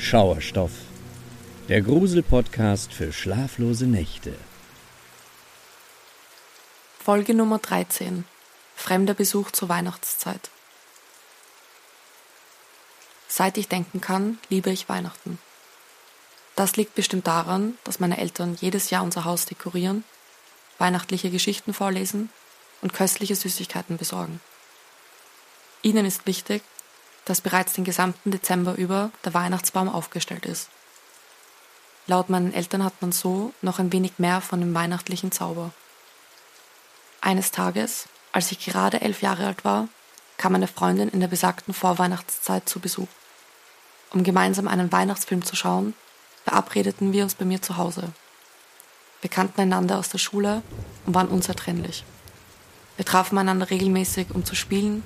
Schauerstoff, der Grusel-Podcast für schlaflose Nächte. Folge Nummer 13. Fremder Besuch zur Weihnachtszeit. Seit ich denken kann, liebe ich Weihnachten. Das liegt bestimmt daran, dass meine Eltern jedes Jahr unser Haus dekorieren, weihnachtliche Geschichten vorlesen und köstliche Süßigkeiten besorgen. Ihnen ist wichtig, dass bereits den gesamten Dezember über der Weihnachtsbaum aufgestellt ist. Laut meinen Eltern hat man so noch ein wenig mehr von dem weihnachtlichen Zauber. Eines Tages, als ich gerade elf Jahre alt war, kam eine Freundin in der besagten Vorweihnachtszeit zu Besuch. Um gemeinsam einen Weihnachtsfilm zu schauen, verabredeten wir uns bei mir zu Hause. Wir kannten einander aus der Schule und waren unzertrennlich. Wir trafen einander regelmäßig, um zu spielen,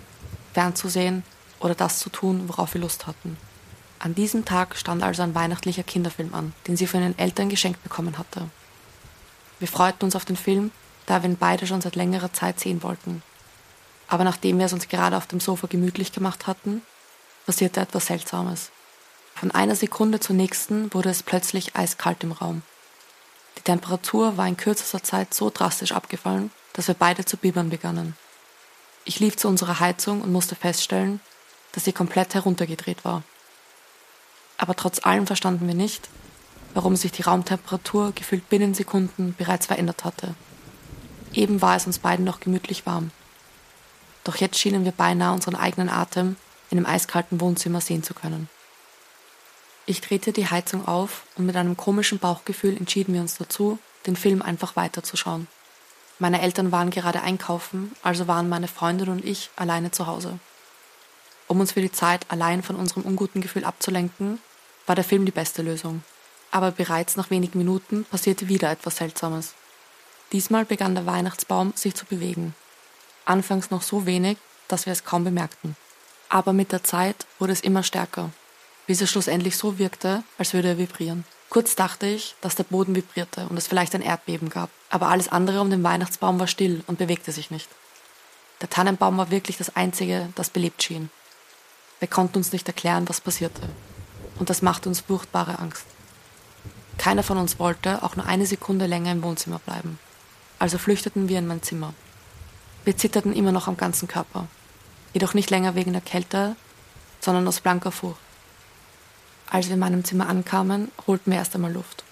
fernzusehen oder das zu tun, worauf wir Lust hatten. An diesem Tag stand also ein weihnachtlicher Kinderfilm an, den sie von ihren Eltern geschenkt bekommen hatte. Wir freuten uns auf den Film, da wir ihn beide schon seit längerer Zeit sehen wollten. Aber nachdem wir es uns gerade auf dem Sofa gemütlich gemacht hatten, passierte etwas Seltsames. Von einer Sekunde zur nächsten wurde es plötzlich eiskalt im Raum. Die Temperatur war in kürzester Zeit so drastisch abgefallen, dass wir beide zu bibbern begannen. Ich lief zu unserer Heizung und musste feststellen, dass sie komplett heruntergedreht war. Aber trotz allem verstanden wir nicht, warum sich die Raumtemperatur gefühlt binnen Sekunden bereits verändert hatte. Eben war es uns beiden noch gemütlich warm. Doch jetzt schienen wir beinahe unseren eigenen Atem in dem eiskalten Wohnzimmer sehen zu können. Ich drehte die Heizung auf und mit einem komischen Bauchgefühl entschieden wir uns dazu, den Film einfach weiterzuschauen. Meine Eltern waren gerade einkaufen, also waren meine Freundin und ich alleine zu Hause. Um uns für die Zeit allein von unserem unguten Gefühl abzulenken, war der Film die beste Lösung. Aber bereits nach wenigen Minuten passierte wieder etwas Seltsames. Diesmal begann der Weihnachtsbaum sich zu bewegen. Anfangs noch so wenig, dass wir es kaum bemerkten. Aber mit der Zeit wurde es immer stärker, bis es schlussendlich so wirkte, als würde er vibrieren. Kurz dachte ich, dass der Boden vibrierte und es vielleicht ein Erdbeben gab, aber alles andere um den Weihnachtsbaum war still und bewegte sich nicht. Der Tannenbaum war wirklich das Einzige, das belebt schien. Wir konnten uns nicht erklären, was passierte. Und das machte uns furchtbare Angst. Keiner von uns wollte auch nur eine Sekunde länger im Wohnzimmer bleiben. Also flüchteten wir in mein Zimmer. Wir zitterten immer noch am ganzen Körper. Jedoch nicht länger wegen der Kälte, sondern aus blanker Furcht. Als wir in meinem Zimmer ankamen, holten wir erst einmal Luft.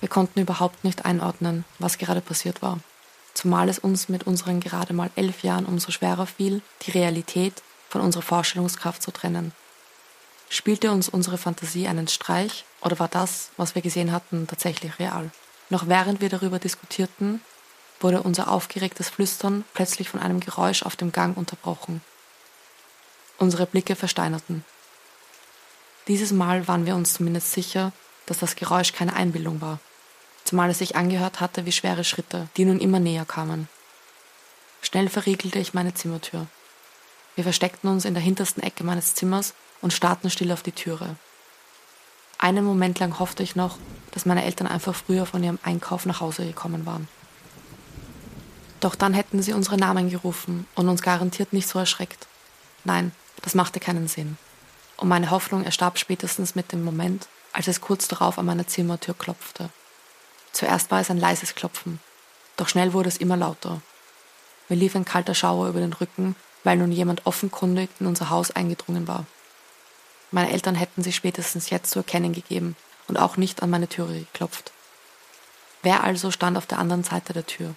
Wir konnten überhaupt nicht einordnen, was gerade passiert war. Zumal es uns mit unseren gerade mal elf Jahren umso schwerer fiel, die Realität von unserer Vorstellungskraft zu trennen. Spielte uns unsere Fantasie einen Streich oder war das, was wir gesehen hatten, tatsächlich real? Noch während wir darüber diskutierten, wurde unser aufgeregtes Flüstern plötzlich von einem Geräusch auf dem Gang unterbrochen. Unsere Blicke versteinerten. Dieses Mal waren wir uns zumindest sicher, dass das Geräusch keine Einbildung war, zumal es sich angehört hatte wie schwere Schritte, die nun immer näher kamen. Schnell verriegelte ich meine Zimmertür. Wir versteckten uns in der hintersten Ecke meines Zimmers und starrten still auf die Türe. Einen Moment lang hoffte ich noch, dass meine Eltern einfach früher von ihrem Einkauf nach Hause gekommen waren. Doch dann hätten sie unsere Namen gerufen und uns garantiert nicht so erschreckt. Nein, das machte keinen Sinn und meine Hoffnung erstarb spätestens mit dem Moment, als es kurz darauf an meiner Zimmertür klopfte. Zuerst war es ein leises Klopfen, doch schnell wurde es immer lauter. Mir lief ein kalter Schauer über den Rücken, weil nun jemand offenkundig in unser Haus eingedrungen war. Meine Eltern hätten sich spätestens jetzt zu erkennen gegeben und auch nicht an meine Türe geklopft. Wer also stand auf der anderen Seite der Tür?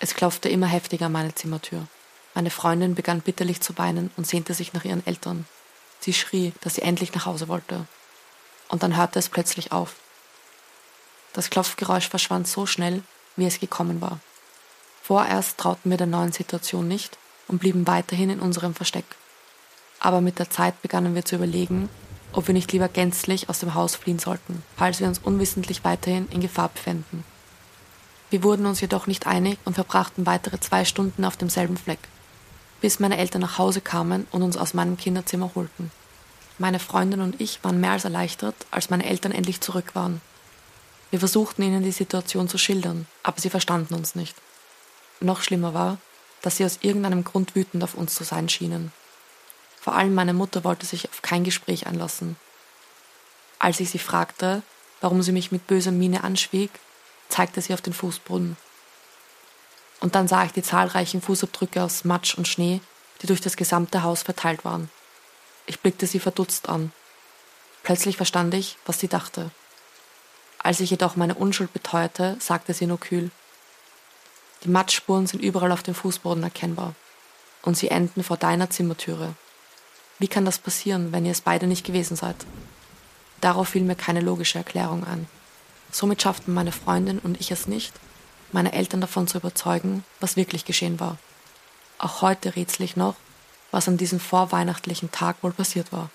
Es klopfte immer heftiger an meine Zimmertür. Meine Freundin begann bitterlich zu weinen und sehnte sich nach ihren Eltern. Sie schrie, dass sie endlich nach Hause wollte. Und dann hörte es plötzlich auf. Das Klopfgeräusch verschwand so schnell, wie es gekommen war. Vorerst trauten wir der neuen Situation nicht und blieben weiterhin in unserem Versteck. Aber mit der Zeit begannen wir zu überlegen, ob wir nicht lieber gänzlich aus dem Haus fliehen sollten, falls wir uns unwissentlich weiterhin in Gefahr befänden. Wir wurden uns jedoch nicht einig und verbrachten weitere zwei Stunden auf demselben Fleck bis meine Eltern nach Hause kamen und uns aus meinem Kinderzimmer holten. Meine Freundin und ich waren mehr als erleichtert, als meine Eltern endlich zurück waren. Wir versuchten ihnen die Situation zu schildern, aber sie verstanden uns nicht. Noch schlimmer war, dass sie aus irgendeinem Grund wütend auf uns zu sein schienen. Vor allem meine Mutter wollte sich auf kein Gespräch einlassen. Als ich sie fragte, warum sie mich mit böser Miene anschwieg, zeigte sie auf den Fußboden. Und dann sah ich die zahlreichen Fußabdrücke aus Matsch und Schnee, die durch das gesamte Haus verteilt waren. Ich blickte sie verdutzt an. Plötzlich verstand ich, was sie dachte. Als ich jedoch meine Unschuld beteuerte, sagte sie nur kühl. Die Matschspuren sind überall auf dem Fußboden erkennbar. Und sie enden vor deiner Zimmertüre. Wie kann das passieren, wenn ihr es beide nicht gewesen seid? Darauf fiel mir keine logische Erklärung ein. Somit schafften meine Freundin und ich es nicht, meine Eltern davon zu überzeugen, was wirklich geschehen war. Auch heute rätsel ich noch, was an diesem vorweihnachtlichen Tag wohl passiert war.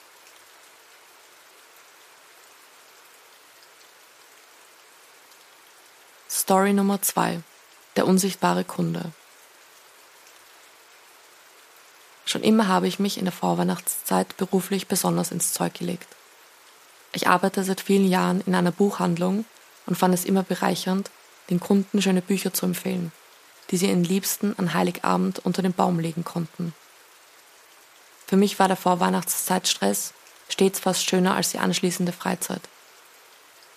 Story Nummer 2. Der unsichtbare Kunde. Schon immer habe ich mich in der Vorweihnachtszeit beruflich besonders ins Zeug gelegt. Ich arbeite seit vielen Jahren in einer Buchhandlung und fand es immer bereichernd, den Kunden schöne Bücher zu empfehlen, die sie ihren Liebsten an Heiligabend unter den Baum legen konnten. Für mich war der Vorweihnachtszeitstress stets fast schöner als die anschließende Freizeit,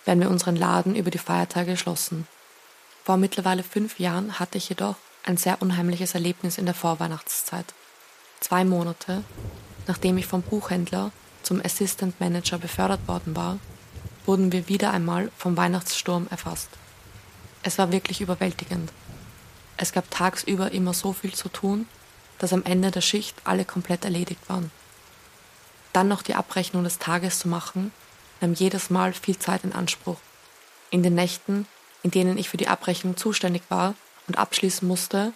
wenn wir unseren Laden über die Feiertage schlossen. Vor mittlerweile fünf Jahren hatte ich jedoch ein sehr unheimliches Erlebnis in der Vorweihnachtszeit. Zwei Monate, nachdem ich vom Buchhändler zum Assistant Manager befördert worden war, wurden wir wieder einmal vom Weihnachtssturm erfasst. Es war wirklich überwältigend. Es gab tagsüber immer so viel zu tun, dass am Ende der Schicht alle komplett erledigt waren. Dann noch die Abrechnung des Tages zu machen, nahm jedes Mal viel Zeit in Anspruch. In den Nächten, in denen ich für die Abrechnung zuständig war und abschließen musste,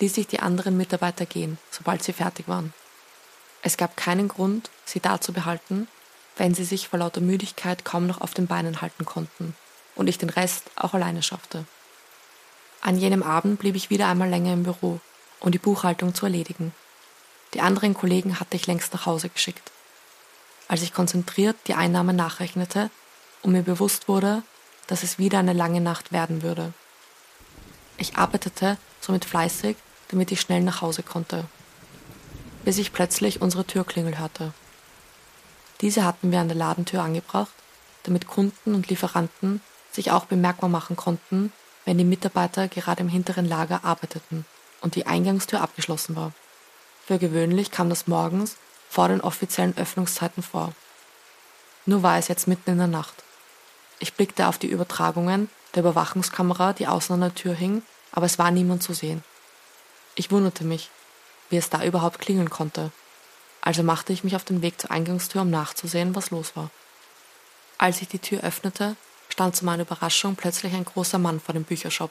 ließ ich die anderen Mitarbeiter gehen, sobald sie fertig waren. Es gab keinen Grund, sie da zu behalten, wenn sie sich vor lauter Müdigkeit kaum noch auf den Beinen halten konnten und ich den Rest auch alleine schaffte. An jenem Abend blieb ich wieder einmal länger im Büro, um die Buchhaltung zu erledigen. Die anderen Kollegen hatte ich längst nach Hause geschickt. Als ich konzentriert die Einnahmen nachrechnete und mir bewusst wurde, dass es wieder eine lange Nacht werden würde. Ich arbeitete somit fleißig, damit ich schnell nach Hause konnte, bis ich plötzlich unsere Türklingel hörte. Diese hatten wir an der Ladentür angebracht, damit Kunden und Lieferanten sich auch bemerkbar machen konnten, wenn die Mitarbeiter gerade im hinteren Lager arbeiteten und die Eingangstür abgeschlossen war. Für gewöhnlich kam das morgens vor den offiziellen Öffnungszeiten vor. Nur war es jetzt mitten in der Nacht. Ich blickte auf die Übertragungen der Überwachungskamera, die außen an der Tür hing, aber es war niemand zu sehen. Ich wunderte mich, wie es da überhaupt klingeln konnte. Also machte ich mich auf den Weg zur Eingangstür, um nachzusehen, was los war. Als ich die Tür öffnete, stand zu meiner Überraschung plötzlich ein großer Mann vor dem Büchershop.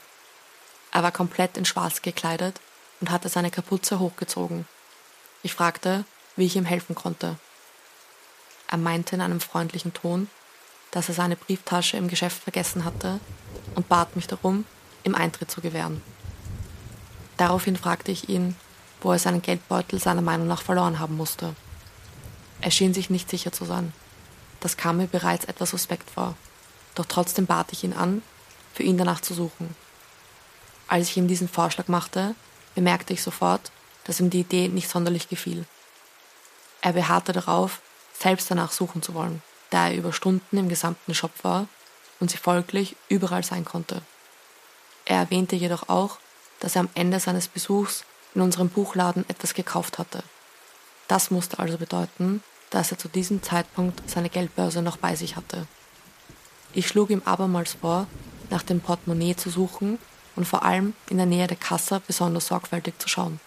Er war komplett in Schwarz gekleidet und hatte seine Kapuze hochgezogen. Ich fragte, wie ich ihm helfen konnte. Er meinte in einem freundlichen Ton, dass er seine Brieftasche im Geschäft vergessen hatte und bat mich darum, ihm Eintritt zu gewähren. Daraufhin fragte ich ihn, wo er seinen Geldbeutel seiner Meinung nach verloren haben musste. Er schien sich nicht sicher zu sein. Das kam mir bereits etwas suspekt vor doch trotzdem bat ich ihn an, für ihn danach zu suchen. Als ich ihm diesen Vorschlag machte, bemerkte ich sofort, dass ihm die Idee nicht sonderlich gefiel. Er beharrte darauf, selbst danach suchen zu wollen, da er über Stunden im gesamten Shop war und sie folglich überall sein konnte. Er erwähnte jedoch auch, dass er am Ende seines Besuchs in unserem Buchladen etwas gekauft hatte. Das musste also bedeuten, dass er zu diesem Zeitpunkt seine Geldbörse noch bei sich hatte. Ich schlug ihm abermals vor, nach dem Portemonnaie zu suchen und vor allem in der Nähe der Kasse besonders sorgfältig zu schauen.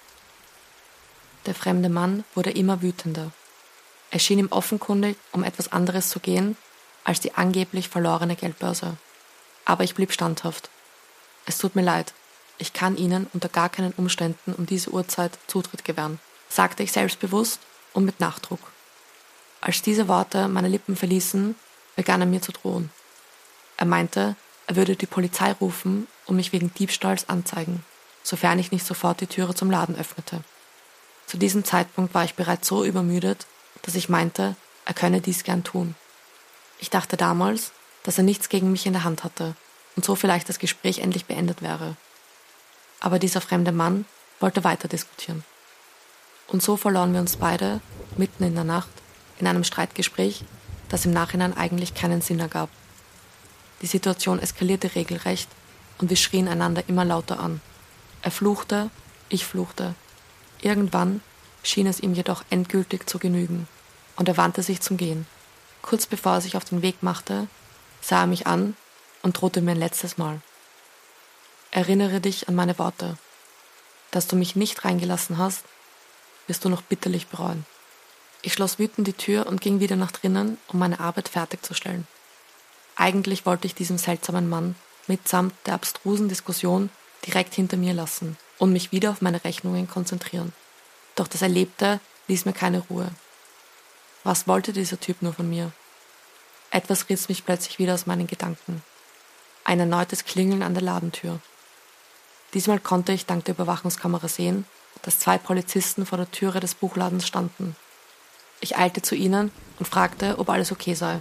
Der fremde Mann wurde immer wütender. Es schien ihm offenkundig um etwas anderes zu gehen als die angeblich verlorene Geldbörse. Aber ich blieb standhaft. Es tut mir leid, ich kann Ihnen unter gar keinen Umständen um diese Uhrzeit Zutritt gewähren, sagte ich selbstbewusst und mit Nachdruck. Als diese Worte meine Lippen verließen, begann er mir zu drohen. Er meinte, er würde die Polizei rufen und mich wegen Diebstahls anzeigen, sofern ich nicht sofort die Türe zum Laden öffnete. Zu diesem Zeitpunkt war ich bereits so übermüdet, dass ich meinte, er könne dies gern tun. Ich dachte damals, dass er nichts gegen mich in der Hand hatte und so vielleicht das Gespräch endlich beendet wäre. Aber dieser fremde Mann wollte weiter diskutieren. Und so verloren wir uns beide, mitten in der Nacht, in einem Streitgespräch, das im Nachhinein eigentlich keinen Sinn ergab. Die Situation eskalierte regelrecht und wir schrien einander immer lauter an. Er fluchte, ich fluchte. Irgendwann schien es ihm jedoch endgültig zu genügen und er wandte sich zum Gehen. Kurz bevor er sich auf den Weg machte, sah er mich an und drohte mir ein letztes Mal. Erinnere dich an meine Worte. Dass du mich nicht reingelassen hast, wirst du noch bitterlich bereuen. Ich schloss wütend die Tür und ging wieder nach drinnen, um meine Arbeit fertigzustellen. Eigentlich wollte ich diesen seltsamen Mann mitsamt der abstrusen Diskussion direkt hinter mir lassen und mich wieder auf meine Rechnungen konzentrieren. Doch das Erlebte ließ mir keine Ruhe. Was wollte dieser Typ nur von mir? Etwas riss mich plötzlich wieder aus meinen Gedanken. Ein erneutes Klingeln an der Ladentür. Diesmal konnte ich dank der Überwachungskamera sehen, dass zwei Polizisten vor der Türe des Buchladens standen. Ich eilte zu ihnen und fragte, ob alles okay sei.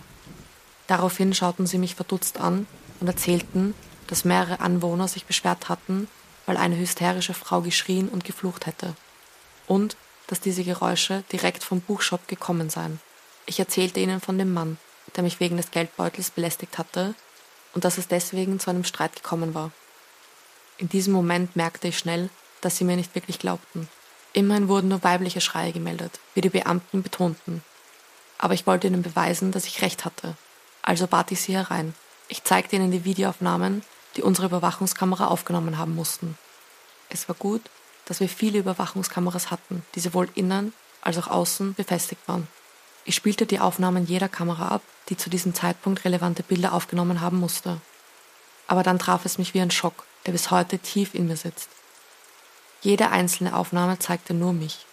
Daraufhin schauten sie mich verdutzt an und erzählten, dass mehrere Anwohner sich beschwert hatten, weil eine hysterische Frau geschrien und geflucht hätte. Und dass diese Geräusche direkt vom Buchshop gekommen seien. Ich erzählte ihnen von dem Mann, der mich wegen des Geldbeutels belästigt hatte und dass es deswegen zu einem Streit gekommen war. In diesem Moment merkte ich schnell, dass sie mir nicht wirklich glaubten. Immerhin wurden nur weibliche Schreie gemeldet, wie die Beamten betonten. Aber ich wollte ihnen beweisen, dass ich recht hatte. Also bat ich sie herein. Ich zeigte ihnen die Videoaufnahmen, die unsere Überwachungskamera aufgenommen haben mussten. Es war gut, dass wir viele Überwachungskameras hatten, die sowohl innen als auch außen befestigt waren. Ich spielte die Aufnahmen jeder Kamera ab, die zu diesem Zeitpunkt relevante Bilder aufgenommen haben musste. Aber dann traf es mich wie ein Schock, der bis heute tief in mir sitzt. Jede einzelne Aufnahme zeigte nur mich.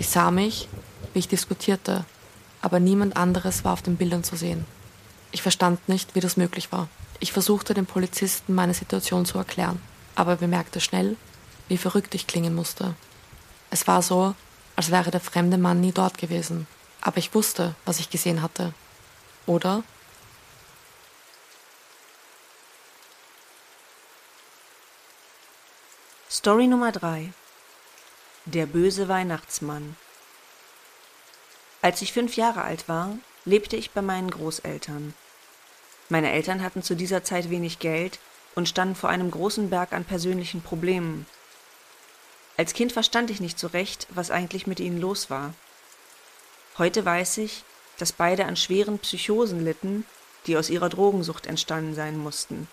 Ich sah mich, wie ich diskutierte, aber niemand anderes war auf den Bildern zu sehen. Ich verstand nicht, wie das möglich war. Ich versuchte den Polizisten meine Situation zu erklären, aber bemerkte schnell, wie verrückt ich klingen musste. Es war so, als wäre der fremde Mann nie dort gewesen, aber ich wusste, was ich gesehen hatte. Oder? Story Nummer 3 Der böse Weihnachtsmann Als ich fünf Jahre alt war, lebte ich bei meinen Großeltern. Meine Eltern hatten zu dieser Zeit wenig Geld und standen vor einem großen Berg an persönlichen Problemen. Als Kind verstand ich nicht so recht, was eigentlich mit ihnen los war. Heute weiß ich, dass beide an schweren Psychosen litten, die aus ihrer Drogensucht entstanden sein mussten.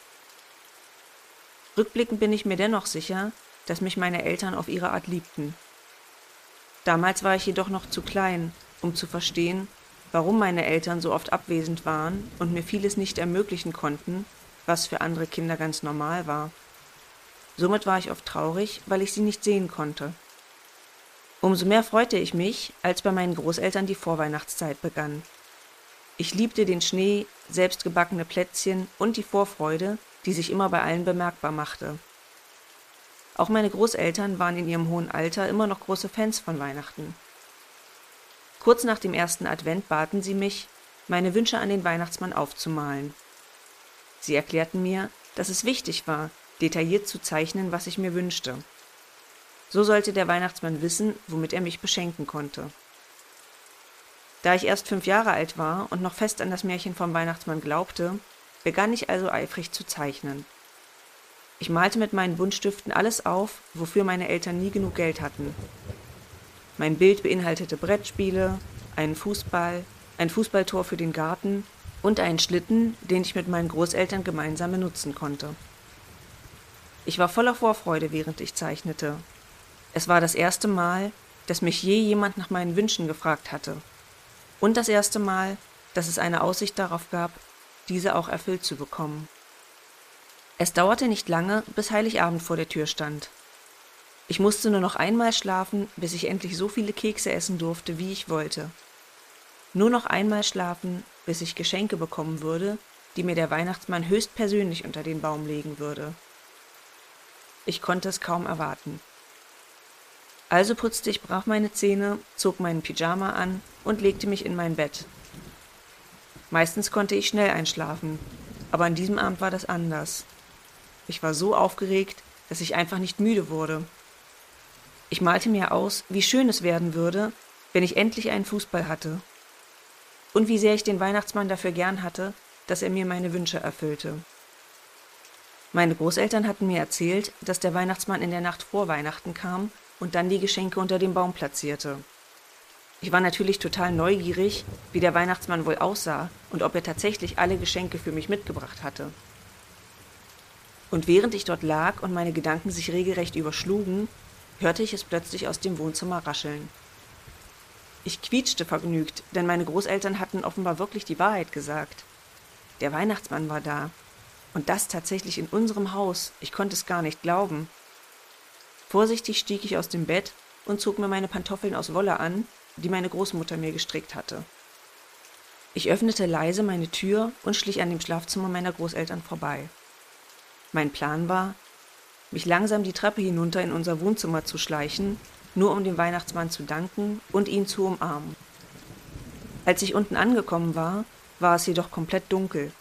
Rückblickend bin ich mir dennoch sicher, dass mich meine Eltern auf ihre Art liebten. Damals war ich jedoch noch zu klein, um zu verstehen, warum meine Eltern so oft abwesend waren und mir vieles nicht ermöglichen konnten, was für andere Kinder ganz normal war. Somit war ich oft traurig, weil ich sie nicht sehen konnte. Umso mehr freute ich mich, als bei meinen Großeltern die Vorweihnachtszeit begann. Ich liebte den Schnee, selbstgebackene Plätzchen und die Vorfreude, die sich immer bei allen bemerkbar machte. Auch meine Großeltern waren in ihrem hohen Alter immer noch große Fans von Weihnachten. Kurz nach dem ersten Advent baten sie mich, meine Wünsche an den Weihnachtsmann aufzumalen. Sie erklärten mir, dass es wichtig war, detailliert zu zeichnen, was ich mir wünschte. So sollte der Weihnachtsmann wissen, womit er mich beschenken konnte. Da ich erst fünf Jahre alt war und noch fest an das Märchen vom Weihnachtsmann glaubte, begann ich also eifrig zu zeichnen. Ich malte mit meinen Buntstiften alles auf, wofür meine Eltern nie genug Geld hatten, mein Bild beinhaltete Brettspiele, einen Fußball, ein Fußballtor für den Garten und einen Schlitten, den ich mit meinen Großeltern gemeinsam benutzen konnte. Ich war voller Vorfreude, während ich zeichnete. Es war das erste Mal, dass mich je jemand nach meinen Wünschen gefragt hatte. Und das erste Mal, dass es eine Aussicht darauf gab, diese auch erfüllt zu bekommen. Es dauerte nicht lange, bis Heiligabend vor der Tür stand. Ich musste nur noch einmal schlafen, bis ich endlich so viele Kekse essen durfte, wie ich wollte. Nur noch einmal schlafen, bis ich Geschenke bekommen würde, die mir der Weihnachtsmann höchstpersönlich unter den Baum legen würde. Ich konnte es kaum erwarten. Also putzte ich brav meine Zähne, zog meinen Pyjama an und legte mich in mein Bett. Meistens konnte ich schnell einschlafen, aber an diesem Abend war das anders. Ich war so aufgeregt, dass ich einfach nicht müde wurde ich malte mir aus, wie schön es werden würde, wenn ich endlich einen Fußball hatte. und wie sehr ich den Weihnachtsmann dafür gern hatte, dass er mir meine Wünsche erfüllte. Meine Großeltern hatten mir erzählt, dass der Weihnachtsmann in der Nacht vor Weihnachten kam und dann die Geschenke unter dem Baum platzierte. Ich war natürlich total neugierig, wie der Weihnachtsmann wohl aussah und ob er tatsächlich alle Geschenke für mich mitgebracht hatte. Und während ich dort lag und meine Gedanken sich regelrecht überschlugen, hörte ich es plötzlich aus dem Wohnzimmer rascheln. Ich quietschte vergnügt, denn meine Großeltern hatten offenbar wirklich die Wahrheit gesagt. Der Weihnachtsmann war da. Und das tatsächlich in unserem Haus. Ich konnte es gar nicht glauben. Vorsichtig stieg ich aus dem Bett und zog mir meine Pantoffeln aus Wolle an, die meine Großmutter mir gestrickt hatte. Ich öffnete leise meine Tür und schlich an dem Schlafzimmer meiner Großeltern vorbei. Mein Plan war, mich langsam die Treppe hinunter in unser Wohnzimmer zu schleichen nur um dem Weihnachtsmann zu danken und ihn zu umarmen. Als ich unten angekommen war, war es jedoch komplett dunkel.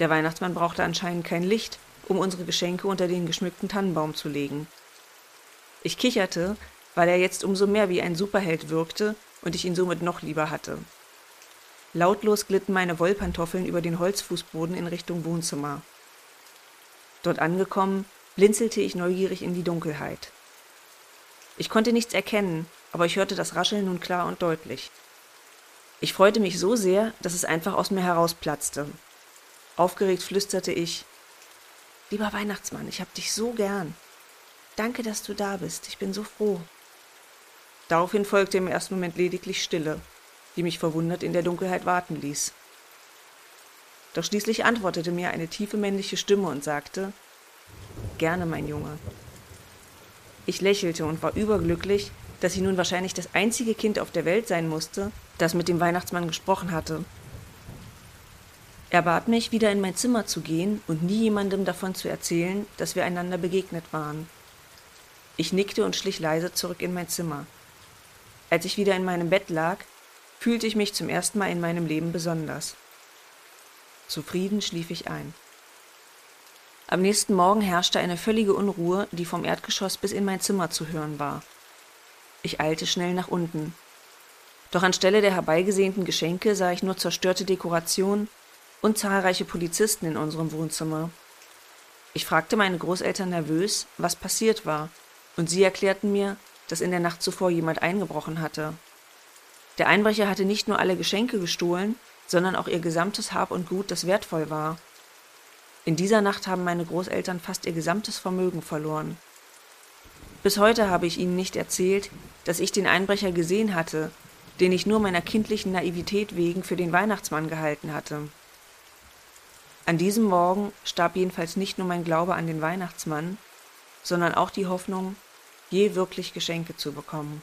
Der Weihnachtsmann brauchte anscheinend kein Licht, um unsere Geschenke unter den geschmückten Tannenbaum zu legen. Ich kicherte, weil er jetzt umso mehr wie ein Superheld wirkte und ich ihn somit noch lieber hatte. Lautlos glitten meine Wollpantoffeln über den Holzfußboden in Richtung Wohnzimmer. Dort angekommen, blinzelte ich neugierig in die Dunkelheit. Ich konnte nichts erkennen, aber ich hörte das Rascheln nun klar und deutlich. Ich freute mich so sehr, dass es einfach aus mir herausplatzte. Aufgeregt flüsterte ich Lieber Weihnachtsmann, ich hab dich so gern. Danke, dass du da bist, ich bin so froh. Daraufhin folgte im ersten Moment lediglich Stille, die mich verwundert in der Dunkelheit warten ließ. Doch schließlich antwortete mir eine tiefe männliche Stimme und sagte Gerne, mein Junge, ich lächelte und war überglücklich, dass ich nun wahrscheinlich das einzige Kind auf der Welt sein musste, das mit dem Weihnachtsmann gesprochen hatte. Er bat mich, wieder in mein Zimmer zu gehen und nie jemandem davon zu erzählen, dass wir einander begegnet waren. Ich nickte und schlich leise zurück in mein Zimmer. Als ich wieder in meinem Bett lag, fühlte ich mich zum ersten Mal in meinem Leben besonders. Zufrieden schlief ich ein. Am nächsten Morgen herrschte eine völlige Unruhe, die vom Erdgeschoss bis in mein Zimmer zu hören war. Ich eilte schnell nach unten. Doch anstelle der herbeigesehnten Geschenke sah ich nur zerstörte Dekoration und zahlreiche Polizisten in unserem Wohnzimmer. Ich fragte meine Großeltern nervös, was passiert war, und sie erklärten mir, dass in der Nacht zuvor jemand eingebrochen hatte. Der Einbrecher hatte nicht nur alle Geschenke gestohlen, sondern auch ihr gesamtes Hab und Gut, das wertvoll war. In dieser Nacht haben meine Großeltern fast ihr gesamtes Vermögen verloren. Bis heute habe ich ihnen nicht erzählt, dass ich den Einbrecher gesehen hatte, den ich nur meiner kindlichen Naivität wegen für den Weihnachtsmann gehalten hatte. An diesem Morgen starb jedenfalls nicht nur mein Glaube an den Weihnachtsmann, sondern auch die Hoffnung, je wirklich Geschenke zu bekommen.